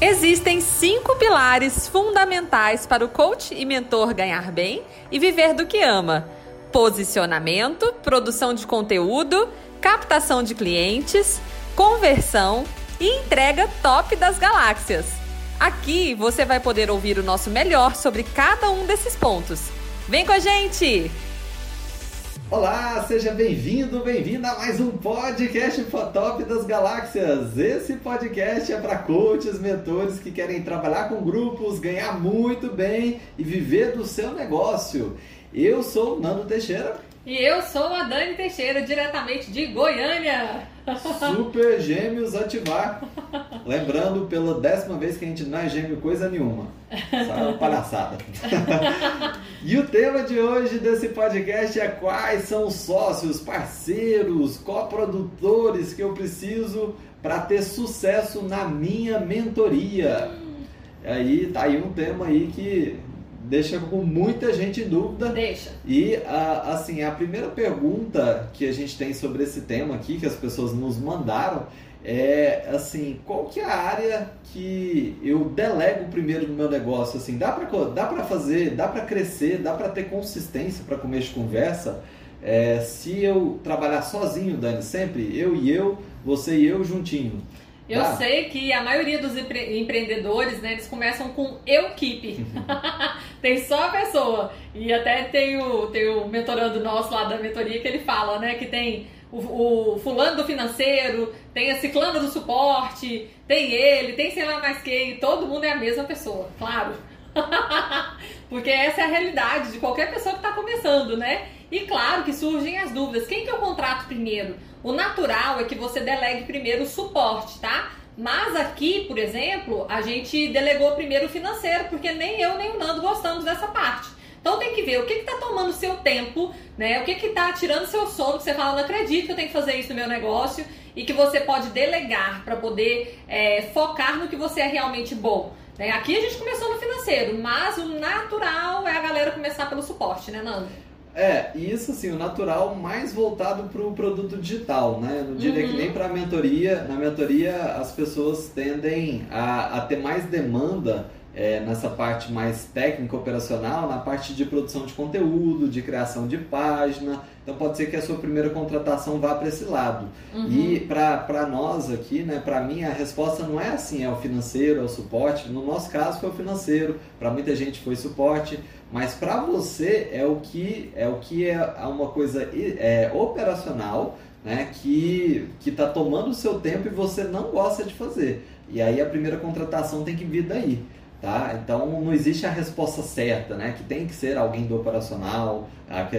Existem cinco pilares fundamentais para o coach e mentor ganhar bem e viver do que ama: posicionamento, produção de conteúdo, captação de clientes, conversão e entrega top das galáxias. Aqui você vai poder ouvir o nosso melhor sobre cada um desses pontos. Vem com a gente! Olá, seja bem-vindo, bem-vinda a mais um podcast Fotop das Galáxias. Esse podcast é para coaches, mentores que querem trabalhar com grupos, ganhar muito bem e viver do seu negócio. Eu sou Nando Teixeira. E eu sou a Dani Teixeira, diretamente de Goiânia. Super Gêmeos ativar. Lembrando pela décima vez que a gente não é gêmeo coisa nenhuma. Só é uma palhaçada. e o tema de hoje desse podcast é quais são os sócios, parceiros, coprodutores que eu preciso para ter sucesso na minha mentoria. Aí tá aí um tema aí que deixa com muita gente em dúvida. Deixa. E assim, a primeira pergunta que a gente tem sobre esse tema aqui, que as pessoas nos mandaram, é assim, qual que é a área que eu delego primeiro no meu negócio? Assim, dá para dá para fazer, dá para crescer, dá para ter consistência para começo de conversa. É, se eu trabalhar sozinho, Dani, sempre eu e eu, você e eu juntinho. Eu sei que a maioria dos empre empreendedores, né, eles começam com eu keep. tem só a pessoa. E até tem o, tem o mentorando nosso lá da mentoria que ele fala, né, que tem o, o fulano do financeiro, tem a ciclana do suporte, tem ele, tem sei lá mais quem, todo mundo é a mesma pessoa, claro. Porque essa é a realidade de qualquer pessoa que está começando, né? E claro que surgem as dúvidas. Quem que eu contrato primeiro? O natural é que você delegue primeiro o suporte, tá? Mas aqui, por exemplo, a gente delegou primeiro o financeiro, porque nem eu nem o Nando gostamos dessa parte. Então tem que ver o que está tomando seu tempo, né? O que está tirando seu sono, que você fala, não acredito que eu tenho que fazer isso no meu negócio, e que você pode delegar para poder é, focar no que você é realmente bom. Né? Aqui a gente começou no financeiro, mas o natural é a galera começar pelo suporte, né, Nando? É, isso assim, o natural mais voltado para o produto digital, né? Não diria uhum. que nem para a mentoria. Na mentoria as pessoas tendem a, a ter mais demanda é, nessa parte mais técnica, operacional, na parte de produção de conteúdo, de criação de página. Então pode ser que a sua primeira contratação vá para esse lado. Uhum. E para nós aqui, né, para mim, a resposta não é assim, é o financeiro, é o suporte. No nosso caso foi o financeiro, para muita gente foi suporte, mas para você é o que é o que é uma coisa é, operacional, né, que está tomando o seu tempo e você não gosta de fazer. E aí a primeira contratação tem que vir daí. Tá? Então não existe a resposta certa, né? Que tem que ser alguém do operacional,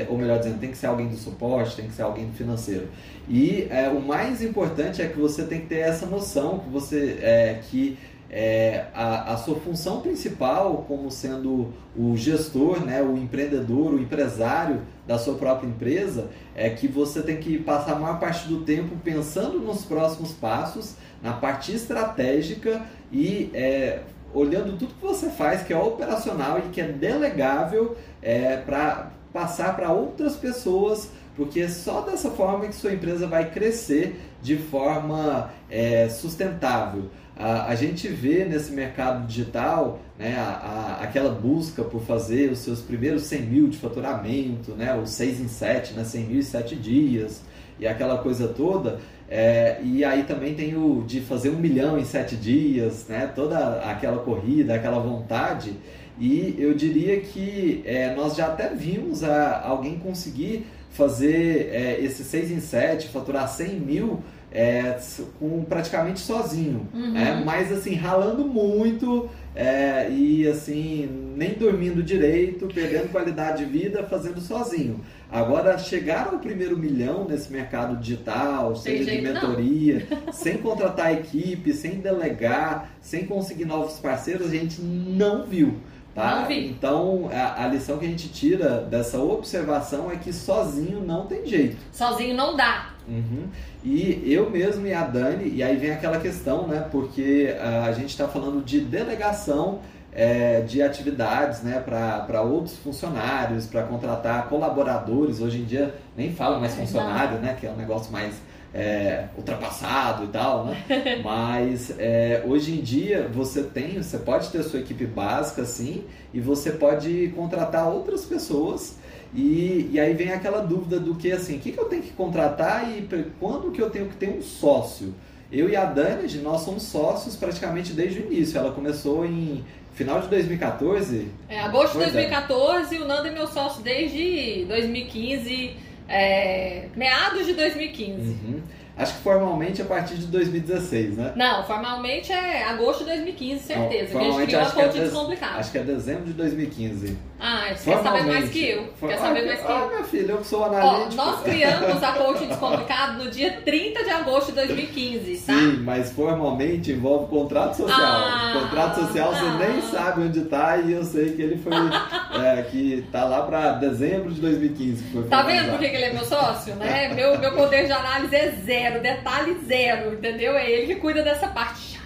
ou melhor dizendo, tem que ser alguém do suporte, tem que ser alguém do financeiro. E é, o mais importante é que você tem que ter essa noção que você é, que é, a, a sua função principal como sendo o gestor, né, o empreendedor, o empresário da sua própria empresa, é que você tem que passar a maior parte do tempo pensando nos próximos passos, na parte estratégica e é, olhando tudo que você faz, que é operacional e que é delegável é, para passar para outras pessoas, porque só dessa forma que sua empresa vai crescer de forma é, sustentável. A, a, gente vê nesse mercado digital né, a, a, aquela busca por fazer os seus primeiros 100 mil de faturamento, né, os 6 em 7, né, 100 mil em 7 dias e aquela coisa toda. É, e aí também tem o de fazer um milhão em sete dias, né? toda aquela corrida, aquela vontade. E eu diria que é, nós já até vimos a, alguém conseguir fazer é, esse 6 em 7, faturar 100 mil é, com praticamente sozinho, uhum. é, mas assim, ralando muito é, e assim, nem dormindo direito, perdendo qualidade de vida, fazendo sozinho. Agora, chegar ao primeiro milhão nesse mercado digital, seja de mentoria, não. sem contratar equipe, sem delegar, sem conseguir novos parceiros, a gente não viu. Tá? Então, a, a, lição que a gente tira dessa observação é que sozinho não tem jeito. Sozinho não dá. Uhum. E eu mesmo e a Dani, e aí vem aquela questão, né? Porque a, a gente está falando de delegação é, de atividades né, para outros funcionários, para contratar colaboradores. Hoje em dia nem fala mais funcionário, né, que é um negócio mais é, ultrapassado e tal, né? Mas é, hoje em dia você tem, você pode ter sua equipe básica, sim, e você pode contratar outras pessoas. E, e aí vem aquela dúvida do que assim, o que, que eu tenho que contratar e quando que eu tenho que ter um sócio? Eu e a Dani, nós somos sócios praticamente desde o início. Ela começou em final de 2014. É, agosto de 2014 é. o Nando é meu sócio desde 2015, é, meados de 2015. Uhum. Acho que formalmente a partir de 2016, né? Não, formalmente é agosto de 2015, certeza. Não, formalmente, que a gente criou a Coach é Descomplicado. Acho que é dezembro de 2015. Ah, você quer saber mais que eu. For... Quer saber mais que ah, eu. Ah, minha filha, eu que sou analítico. Ó, nós criamos a Coach Descomplicado no dia 30 de agosto de 2015, tá? Sim, mas formalmente envolve contrato social. Ah, contrato social você nem ah. sabe onde tá e eu sei que ele foi... é, que tá lá pra dezembro de 2015. Que foi tá vendo por que ele é meu sócio? Né? meu, meu poder de análise é zero, detalhe zero, entendeu? É ele que cuida dessa parte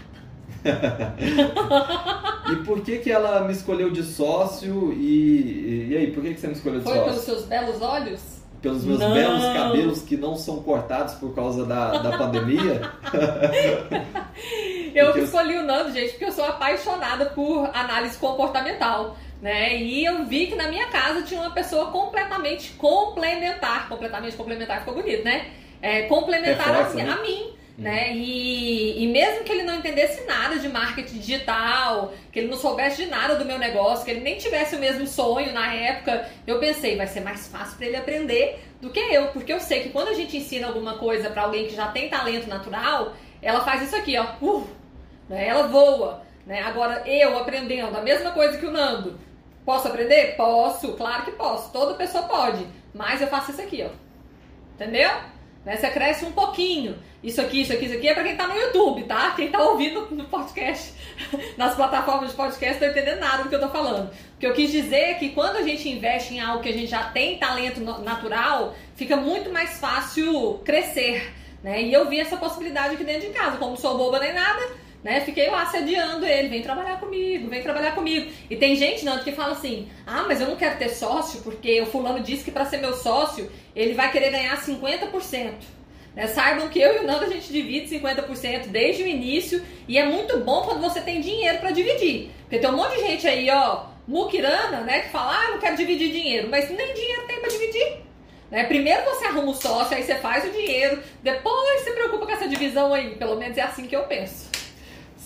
e por que que ela me escolheu de sócio e, e aí, por que que você me escolheu de Foi sócio? Foi pelos seus belos olhos? Pelos meus não. belos cabelos que não são cortados por causa da, da pandemia? eu porque escolhi eu... o Nando, gente, porque eu sou apaixonada por análise comportamental. Né? E eu vi que na minha casa tinha uma pessoa completamente complementar, completamente complementar ficou bonito, né? É, complementar é a, né? a mim né? E, e mesmo que ele não entendesse nada de marketing digital, que ele não soubesse de nada do meu negócio, que ele nem tivesse o mesmo sonho na época, eu pensei, vai ser mais fácil para ele aprender do que eu, porque eu sei que quando a gente ensina alguma coisa para alguém que já tem talento natural, ela faz isso aqui, ó, uh, né? ela voa, né? Agora eu aprendendo a mesma coisa que o Nando, posso aprender? Posso, claro que posso, toda pessoa pode, mas eu faço isso aqui, ó, entendeu? Né? Você cresce um pouquinho. Isso aqui, isso aqui, isso aqui é para quem tá no YouTube, tá? Quem tá ouvindo no podcast, nas plataformas de podcast, não tá entendendo nada do que eu tô falando. O que eu quis dizer é que quando a gente investe em algo que a gente já tem talento natural, fica muito mais fácil crescer, né? E eu vi essa possibilidade aqui dentro de casa. Como sou boba nem nada, né? Fiquei lá assediando ele, vem trabalhar comigo, vem trabalhar comigo. E tem gente, Nando, que fala assim: ah, mas eu não quero ter sócio porque o fulano disse que para ser meu sócio ele vai querer ganhar 50%. Né? Saibam que eu e o Nando a gente divide 50% desde o início e é muito bom quando você tem dinheiro para dividir. Porque tem um monte de gente aí, ó, muquirana, né, que fala, ah, eu não quero dividir dinheiro, mas nem dinheiro tem para dividir. Né? Primeiro você arruma o sócio, aí você faz o dinheiro, depois você preocupa com essa divisão aí. Pelo menos é assim que eu penso.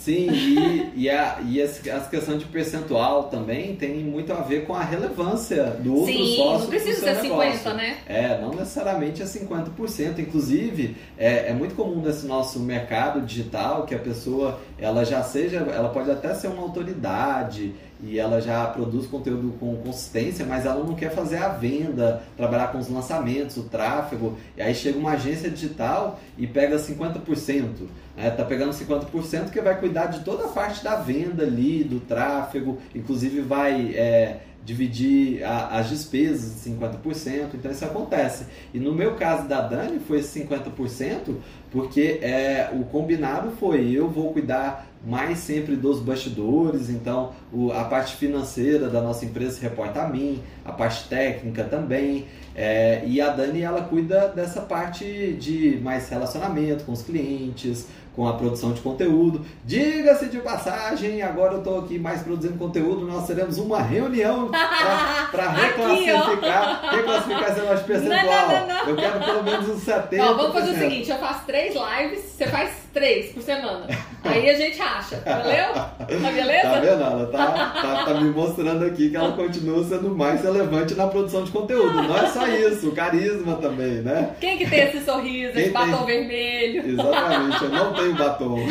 Sim, e, e, a, e essa questão de percentual também tem muito a ver com a relevância do outro Sim, sócio. Não precisa ser negócio. 50, né? É, não necessariamente é 50%. Inclusive, é, é muito comum nesse nosso mercado digital que a pessoa ela já seja, ela pode até ser uma autoridade e ela já produz conteúdo com consistência, mas ela não quer fazer a venda, trabalhar com os lançamentos, o tráfego. E aí chega uma agência digital e pega 50%. Né? Tá pegando 50% que vai cuidar de toda a parte da venda ali, do tráfego, inclusive vai é, dividir a, as despesas de 50%, então isso acontece. E no meu caso da Dani foi esse 50%, porque é, o combinado foi eu vou cuidar mais sempre dos bastidores, então o, a parte financeira da nossa empresa se reporta a mim, a parte técnica também, é, e a Dani ela cuida dessa parte de mais relacionamento com os clientes, com a produção de conteúdo. Diga-se de passagem, agora eu estou aqui mais produzindo conteúdo, nós teremos uma reunião para reclassificar, reclassificar esse nosso percentual. Não, não, não, eu quero pelo menos uns 70%. Ó, vamos fazer o seguinte, eu faço três lives, você faz três por semana. Aí a gente acha, valeu? Tá beleza? Tá vendo? Ela tá, tá, tá me mostrando aqui que ela continua sendo mais relevante na produção de conteúdo. Não é só isso, o carisma também, né? Quem que tem esse sorriso, Quem esse tem... batom vermelho? Exatamente, eu não tenho batom.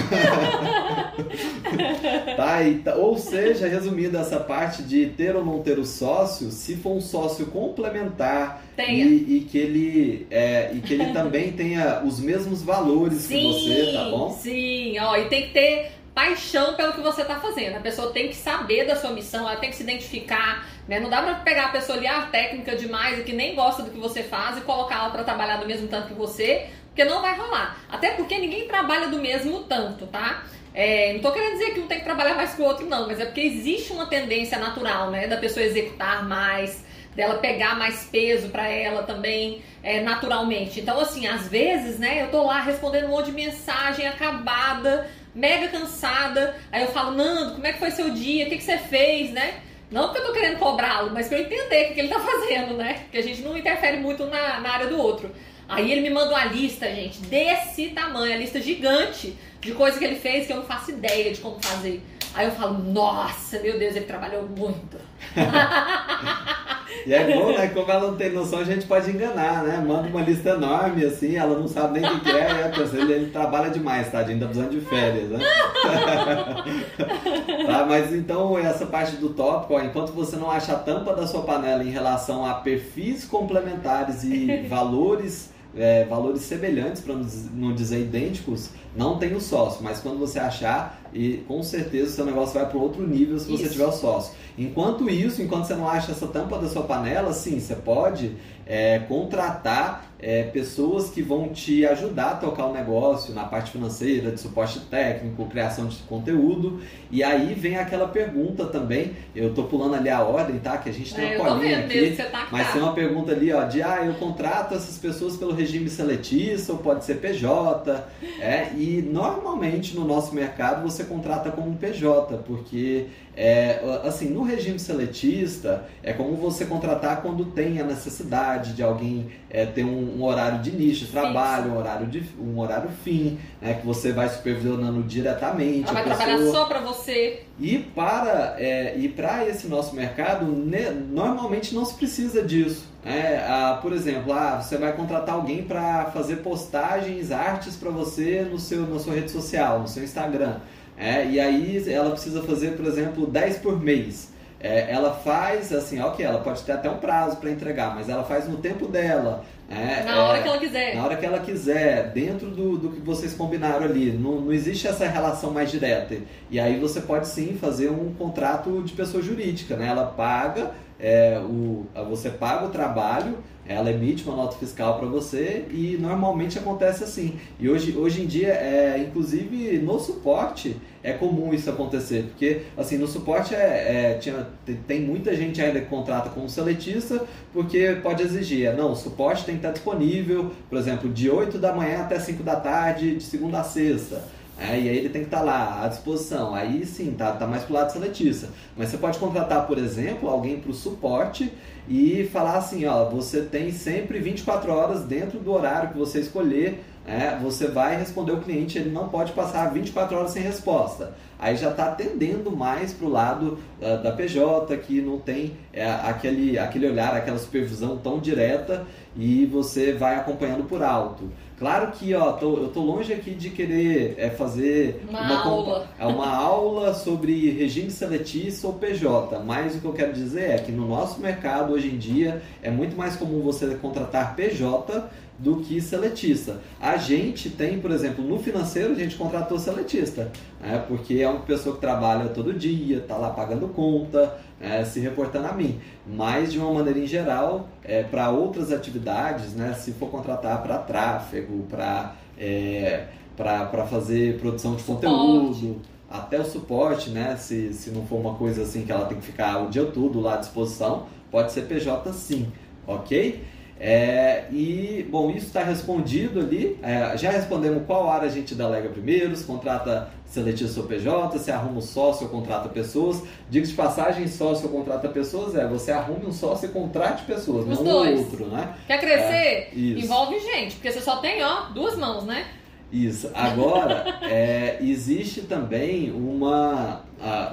tá, e, tá, ou seja, resumindo essa parte de ter ou não ter o sócio, se for um sócio complementar e, e, que ele é, e que ele também tenha os mesmos valores sim, que você, tá bom? Sim, ó, e tem que ter paixão pelo que você está fazendo. A pessoa tem que saber da sua missão, ela tem que se identificar. Né? Não dá para pegar a pessoa ali, ah, técnica demais e que nem gosta do que você faz e colocar ela para trabalhar do mesmo tanto que você, porque não vai rolar. Até porque ninguém trabalha do mesmo tanto, tá? É, não tô querendo dizer que um tem que trabalhar mais que o outro, não, mas é porque existe uma tendência natural, né, da pessoa executar mais, dela pegar mais peso para ela também é, naturalmente. Então, assim, às vezes, né, eu tô lá respondendo um monte de mensagem acabada, mega cansada. Aí eu falo, Nando, como é que foi seu dia? O que, que você fez, né? Não porque eu tô querendo cobrá-lo, mas pra eu entender o que, ele tá fazendo, né? Porque a gente não interfere muito na, na área do outro. Aí ele me mandou uma lista, gente, desse tamanho, a lista gigante de coisa que ele fez que eu não faço ideia de como fazer. Aí eu falo, nossa, meu Deus, ele trabalhou muito. e é bom, né? Como ela não tem noção, a gente pode enganar, né? Manda uma lista enorme, assim, ela não sabe nem o que é, é ele, ele trabalha demais, tá? Tá precisando de férias, né? tá, mas então, essa parte do tópico, ó, enquanto você não acha a tampa da sua panela em relação a perfis complementares e valores é, valores semelhantes, para não dizer idênticos, não tem o sócio. Mas quando você achar, e com certeza o seu negócio vai para outro nível se isso. você tiver o sócio. Enquanto isso, enquanto você não acha essa tampa da sua panela, sim, você pode é, contratar é, pessoas que vão te ajudar a tocar o negócio na parte financeira, de suporte técnico, criação de conteúdo. E aí vem aquela pergunta também, eu tô pulando ali a ordem, tá? Que a gente tem é, uma colinha aqui, tá mas tem uma pergunta ali, ó, de ah, eu contrato essas pessoas pelo regime seletista ou pode ser PJ, é, e normalmente no nosso mercado você contrata como um PJ, porque é, assim, no regime seletista é como você contratar quando tem a necessidade de alguém é, ter um, um, horário de nicho, trabalho, um horário, de, um horário fim, né, que você vai supervisionando diretamente. Ela vai trabalhar só para você. E para, é, e para esse nosso mercado, ne, normalmente não se precisa disso. É, ah, por exemplo, ah, você vai contratar alguém para fazer postagens, artes para você no seu, na sua rede social, no seu Instagram. É, e aí ela precisa fazer, por exemplo, 10 por mês. É, ela faz assim, ok, ela pode ter até um prazo para entregar, mas ela faz no tempo dela. É, na hora é, que ela quiser. Na hora que ela quiser, dentro do, do que vocês combinaram ali. Não, não existe essa relação mais direta. E aí você pode sim fazer um contrato de pessoa jurídica, né? Ela paga, é, o, você paga o trabalho, ela emite uma nota fiscal para você e normalmente acontece assim. E hoje, hoje em dia, é, inclusive no suporte, é comum isso acontecer, porque assim no suporte é, é tinha, tem muita gente ainda que contrata como seletista, porque pode exigir, é, não, o suporte tem que estar disponível, por exemplo, de 8 da manhã até 5 da tarde, de segunda a sexta. É, e aí ele tem que estar lá à disposição. Aí sim, tá, tá mais pro lado seletista. Mas você pode contratar, por exemplo, alguém para o suporte e falar assim, ó, você tem sempre 24 horas dentro do horário que você escolher, é, você vai responder o cliente, ele não pode passar 24 horas sem resposta. Aí já está atendendo mais para o lado uh, da PJ, que não tem é, aquele, aquele olhar, aquela supervisão tão direta e você vai acompanhando por alto. Claro que ó, tô, eu tô longe aqui de querer é, fazer uma, uma aula. É uma aula sobre regime seletista ou PJ, mas o que eu quero dizer é que no nosso mercado hoje em dia é muito mais comum você contratar PJ do que seletista. A gente tem, por exemplo, no financeiro a gente contratou seletista, né? porque é uma pessoa que trabalha todo dia, está lá pagando conta, é, se reportando a mim. Mas de uma maneira em geral, é, para outras atividades, né? se for contratar para tráfego, para é, para fazer produção de conteúdo, até o suporte, né? Se, se não for uma coisa assim que ela tem que ficar o dia todo lá à disposição, pode ser PJ sim, ok? É, e, bom, isso está respondido ali. É, já respondemos qual área a gente delega primeiro, se contrata seletista ou PJ, se arruma um sócio ou contrata pessoas. Diga de passagem, sócio ou contrata pessoas, é você arrume um sócio e contrate pessoas, Os não dois. outro, né? Quer crescer? É, envolve gente, porque você só tem, ó, duas mãos, né? Isso. Agora, é, existe também uma,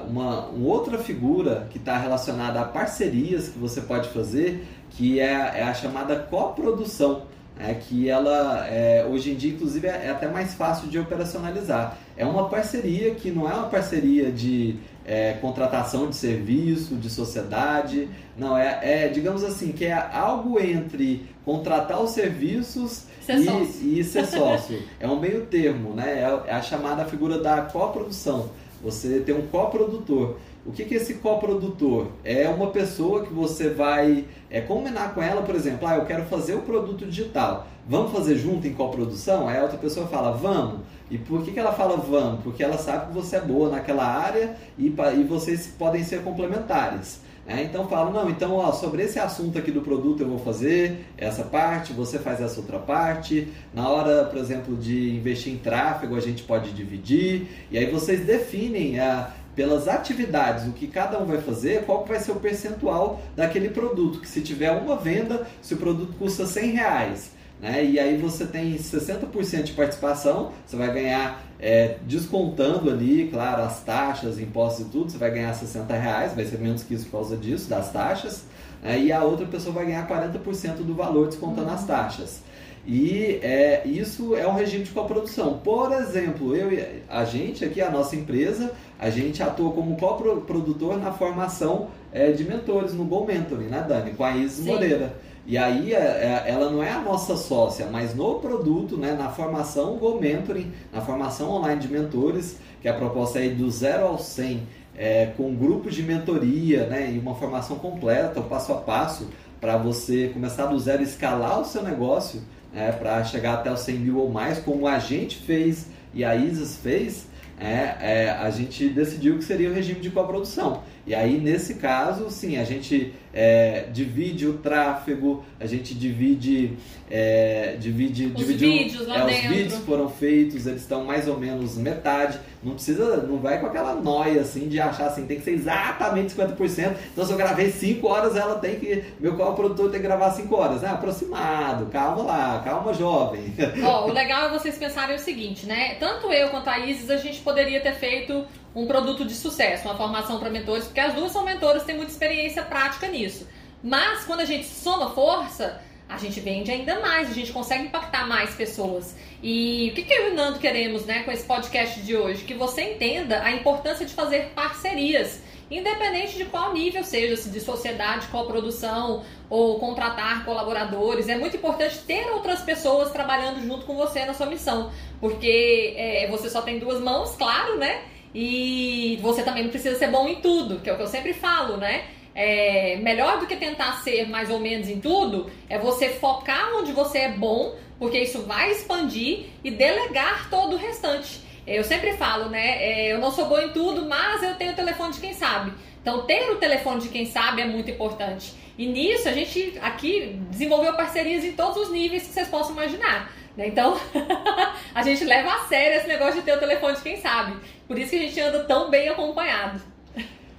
uma, uma outra figura que está relacionada a parcerias que você pode fazer que é, é a chamada coprodução, é que ela é, hoje em dia inclusive é, é, até mais fácil de operacionalizar. É uma parceria que não é uma parceria de é, contratação de serviço, de sociedade, não é, é digamos assim que é algo entre contratar os serviços ser e, e, ser sócio. é um meio termo, né? É, é a chamada figura da coprodução. Você tem um coprodutor. O que, que é esse coprodutor? É uma pessoa que você vai é, combinar com ela, por exemplo, ah, eu quero fazer o produto digital. Vamos fazer junto em coprodução? Aí a outra pessoa fala, vamos. E por que, que ela fala vamos? Porque ela sabe que você é boa naquela área e, e vocês podem ser complementares. Né? Então falo, não, então ó, sobre esse assunto aqui do produto eu vou fazer essa parte, você faz essa outra parte. Na hora, por exemplo, de investir em tráfego, a gente pode dividir. E aí vocês definem a, pelas atividades, o que cada um vai fazer, qual vai ser o percentual daquele produto. Que se tiver uma venda, se o produto custa 100 reais, né? E aí você tem 60% de participação, você vai ganhar é, descontando ali, claro, as taxas, impostos e tudo, você vai ganhar 60 reais, vai ser menos que isso por causa disso, das taxas, né? e a outra pessoa vai ganhar 40% do valor descontando as taxas. E é, isso é um regime de coprodução. Por exemplo, eu, a gente aqui, a nossa empresa, a gente atua como coprodutor na formação é, de mentores no Go Mentoring, né, Dani? Com a Isis Moreira. E aí é, é, ela não é a nossa sócia, mas no produto, né, na formação Go Mentoring, na formação online de mentores, que a proposta é do zero ao 100, é, com grupos de mentoria né, e uma formação completa, o passo a passo, para você começar do zero, escalar o seu negócio é, para chegar até os 100 mil ou mais, como a gente fez e a Isis fez, é, é, a gente decidiu que seria o regime de coprodução. E aí, nesse caso, sim, a gente é, divide o tráfego, a gente divide. É, divide os vídeos lá é, dentro. Os vídeos foram feitos, eles estão mais ou menos metade. Não precisa, não vai com aquela noia assim de achar assim, tem que ser exatamente 50%. Então, se eu gravei 5 horas, ela tem que. Meu qual produtor tem que gravar 5 horas. É aproximado, calma lá, calma, jovem. Ó, o legal é vocês pensarem o seguinte, né? Tanto eu quanto a Isis, a gente poderia ter feito um produto de sucesso, uma formação para mentores, porque as duas são mentoras, têm muita experiência prática nisso. Mas quando a gente soma força, a gente vende ainda mais, a gente consegue impactar mais pessoas. E o que, que eu e o Nando queremos né, com esse podcast de hoje? Que você entenda a importância de fazer parcerias, independente de qual nível seja, se de sociedade, produção ou contratar colaboradores. É muito importante ter outras pessoas trabalhando junto com você na sua missão, porque é, você só tem duas mãos, claro, né? E você também não precisa ser bom em tudo, que é o que eu sempre falo, né? É, melhor do que tentar ser mais ou menos em tudo é você focar onde você é bom, porque isso vai expandir e delegar todo o restante. Eu sempre falo, né? É, eu não sou bom em tudo, mas eu tenho o telefone de quem sabe. Então, ter o telefone de quem sabe é muito importante. E nisso, a gente aqui desenvolveu parcerias em todos os níveis que vocês possam imaginar. Né? Então, a gente leva a sério esse negócio de ter o telefone de quem sabe. Por isso que a gente anda tão bem acompanhado.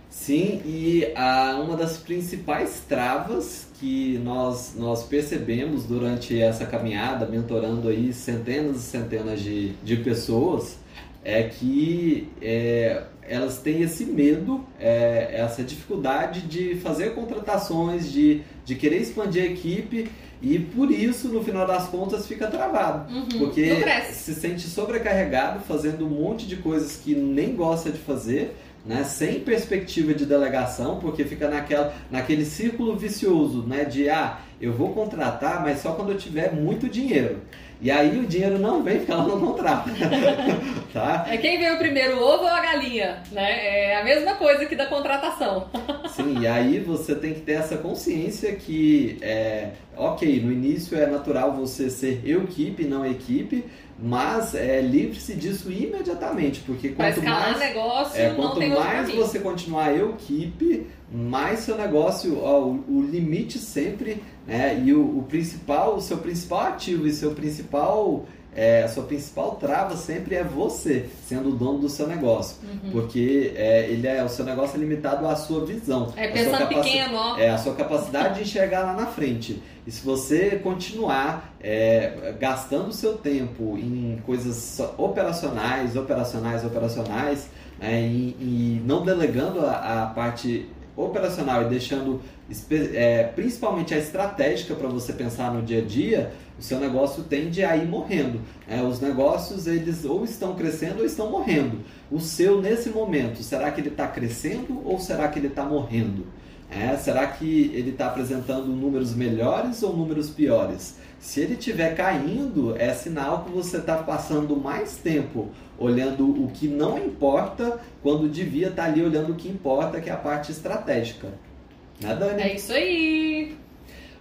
Sim, e a, uma das principais travas que nós, nós percebemos durante essa caminhada, mentorando aí centenas e centenas de, de pessoas, é que é, elas têm esse medo, é, essa dificuldade de fazer contratações, de, de querer expandir a equipe e por isso, no final das contas, fica travado. Uhum, porque se sente sobrecarregado, fazendo um monte de coisas que nem gosta de fazer, né? sem perspectiva de delegação, porque fica naquela, naquele círculo vicioso né? de ah, eu vou contratar, mas só quando eu tiver muito dinheiro. E aí o dinheiro não vem porque ela não contrata. tá? É quem veio primeiro, o ovo ou a galinha, né? É a mesma coisa que da contratação. Sim, e aí você tem que ter essa consciência que, é, ok, no início é natural você ser eu equipe, não equipe, mas é, livre-se disso imediatamente, porque quanto mais negócio, é, quanto mais você continuar eu equipe, mais seu negócio, ó, o, o limite sempre, né, e o, o, principal, o seu principal ativo e seu principal é, a sua principal trava sempre é você, sendo o dono do seu negócio. Uhum. Porque é, ele é, o seu negócio é limitado à sua visão. É pensando pequeno, ó. É, a sua capacidade de enxergar lá na frente. E se você continuar é, gastando o seu tempo em coisas operacionais, operacionais, operacionais, né, e, e, não delegando a, a parte operacional e deixando é, principalmente a estratégica para você pensar no dia a dia, o seu negócio tende a ir morrendo. É, os negócios eles ou estão crescendo ou estão morrendo. O seu nesse momento, será que ele está crescendo ou será que ele está morrendo? É, será que ele está apresentando números melhores ou números piores? Se ele estiver caindo, é sinal que você está passando mais tempo olhando o que não importa, quando devia estar tá ali olhando o que importa, que é a parte estratégica. Né, Dani? É isso aí!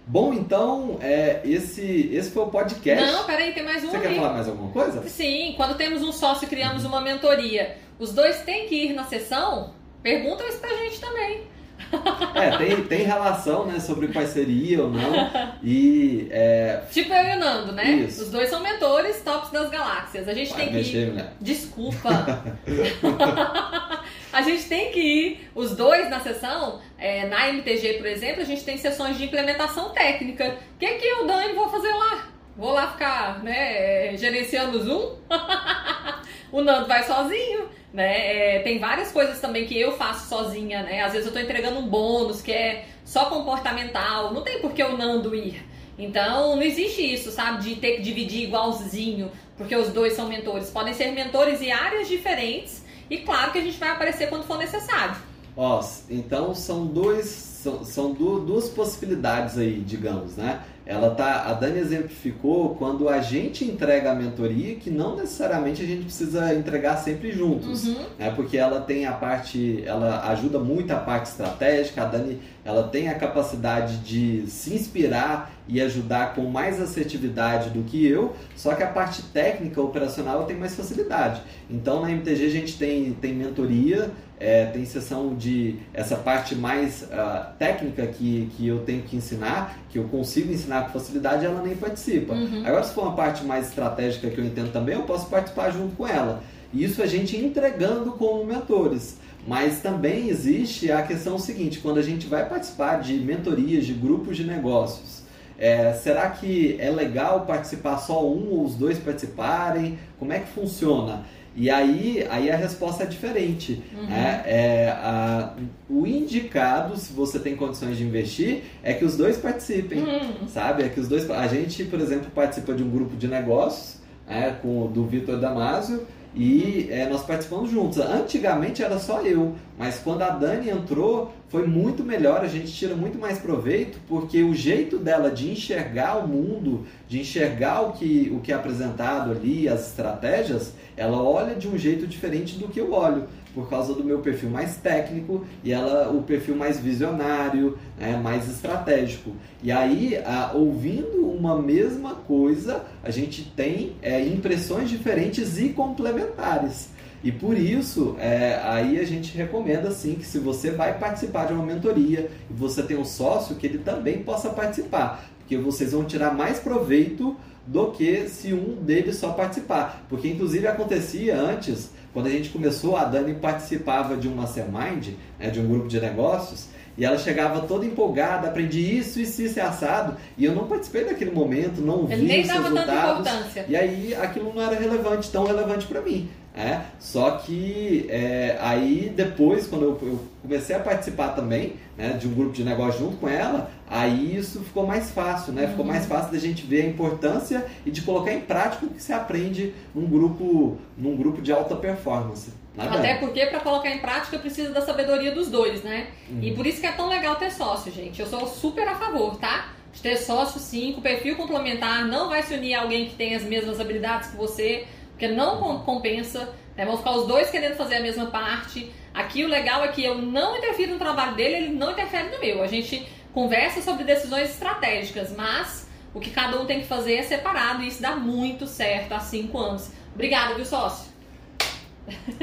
Bom, então, é, esse, esse foi o podcast. Não, peraí, tem mais um Você ali. quer falar mais alguma coisa? Sim, quando temos um sócio e criamos uma mentoria, os dois têm que ir na sessão? Pergunta isso pra gente também. É, tem, tem relação, né, sobre parceria ou não. E. É... Tipo eu e o Nando, né? Isso. Os dois são mentores tops das galáxias. A gente Vai tem que mexer, ir. mulher. Desculpa. a gente tem que ir, os dois na sessão, é, na MTG, por exemplo, a gente tem sessões de implementação técnica. O que, que eu, Dani, vou fazer lá? Vou lá ficar, né, gerenciando o Zoom? o Nando vai sozinho, né? É, tem várias coisas também que eu faço sozinha, né? Às vezes eu tô entregando um bônus que é só comportamental, não tem por que o Nando ir. Então, não existe isso, sabe? De ter que dividir igualzinho, porque os dois são mentores. Podem ser mentores em áreas diferentes e claro que a gente vai aparecer quando for necessário. Ó, então são dois, são, são du- duas possibilidades aí, digamos, né? Ela tá, a Dani exemplificou quando a gente entrega a mentoria, que não necessariamente a gente precisa entregar sempre juntos, Uhum. né? Porque ela tem a parte, ela ajuda muito a parte estratégica, a Dani, ela tem a capacidade de se inspirar e ajudar com mais assertividade do que eu, só que a parte técnica, operacional, ela tem mais facilidade. Então na MTG a gente tem, tem mentoria, é, tem sessão de essa parte mais ah, técnica que, que eu tenho que ensinar, que eu consigo ensinar com facilidade, ela nem participa. Uhum. Agora, se for uma parte mais estratégica que eu entendo também, eu posso participar junto com ela. E isso a gente entregando como mentores. Mas também existe a questão seguinte: quando a gente vai participar de mentorias, de grupos de negócios, é, será que é legal participar só um ou os dois participarem? Como é que funciona? E aí, aí a resposta é diferente. Uhum. né? É, a- o indicado, se você tem condições de investir, é que os dois participem Uhum. sabe? É que os dois. A gente, por exemplo, participa de um grupo de negócios né, com o do Vitor Damasio e é, nós participamos juntos. Antigamente era só eu, mas quando a Dani entrou foi muito melhor. A gente tira muito mais proveito porque o jeito dela de enxergar o mundo, de enxergar o que, o que é apresentado ali, as estratégias, ela olha de um jeito diferente do que eu olho por causa do meu perfil mais técnico e ela o perfil mais visionário, né, mais estratégico. E aí, a- ouvindo uma mesma coisa, a gente tem é, impressões diferentes e complementares. E por isso, é, aí a gente recomenda sim que se você vai participar de uma mentoria e você tem um sócio, que ele também possa participar, porque vocês vão tirar mais proveito do que se um deles só participar. Porque inclusive acontecia antes, quando a gente começou, a Dani participava de um mastermind, né, de um grupo de negócios, e ela chegava toda empolgada, aprendi isso, isso, isso é assado, e eu não participei daquele momento, não Ele vi nem os dava tanta resultados. importância. E aí aquilo não era relevante, tão relevante para mim. É, só que é, aí depois, quando eu, eu comecei a participar também né, de um grupo de negócio junto com ela, aí isso ficou mais fácil, né? Ficou Uhum. mais fácil da gente ver a importância e de colocar em prática o que se aprende num grupo, num grupo de alta performance. Nada Até porque para colocar em prática precisa da sabedoria dos dois, né? Uhum. E por isso que é tão legal ter sócio, gente. Eu sou super a favor, tá? De ter sócio sim, com perfil complementar, não vai se unir a alguém que tem as mesmas habilidades que você, porque não com- compensa. Né? Vão ficar os dois querendo fazer a mesma parte. Aqui o legal é que eu não interfiro no trabalho dele, ele não interfere no meu. A gente conversa sobre decisões estratégicas, mas o que cada um tem que fazer é separado e isso dá muito certo há cinco anos. Obrigada, viu, sócio?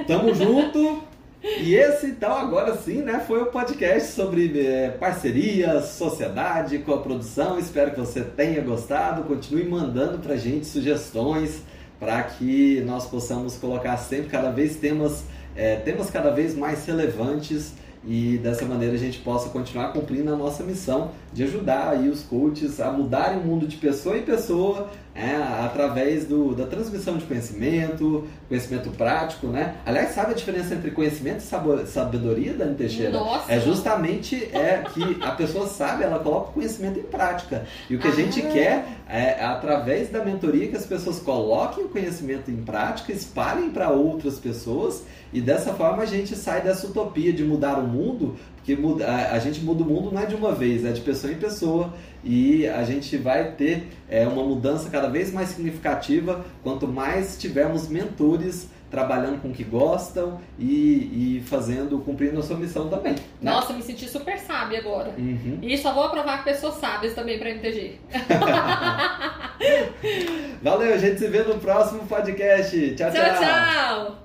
Tamo junto. E esse, então, agora sim, né, foi o podcast sobre é, parcerias, sociedade, com a produção. Espero que você tenha gostado. Continue mandando pra gente sugestões para que nós possamos colocar sempre cada vez temas, é, temas cada vez mais relevantes e dessa maneira a gente possa continuar cumprindo a nossa missão de ajudar aí os coaches a mudarem o mundo de pessoa em pessoa é, através do, da transmissão de conhecimento, conhecimento prático, né? Aliás, sabe a diferença entre conhecimento e sabedoria, Dani Teixeira? Nossa! É justamente é que a pessoa sabe, ela coloca o conhecimento em prática. E o que a gente Ah. quer é, através da mentoria, que as pessoas coloquem o conhecimento em prática, espalhem para outras pessoas e dessa forma a gente sai dessa utopia de mudar o mundo, porque muda- a, a gente muda o mundo não é de uma vez, é de pessoa em pessoa e a gente vai ter é, uma mudança cada vez mais significativa quanto mais tivermos mentores trabalhando com o que gostam e, e fazendo, cumprindo a sua missão também. né? Nossa, me senti super sábia agora. Uhum. E só vou aprovar pessoas sábias também pra MTG. Valeu, a gente se vê no próximo podcast. tchau. tchau! tchau.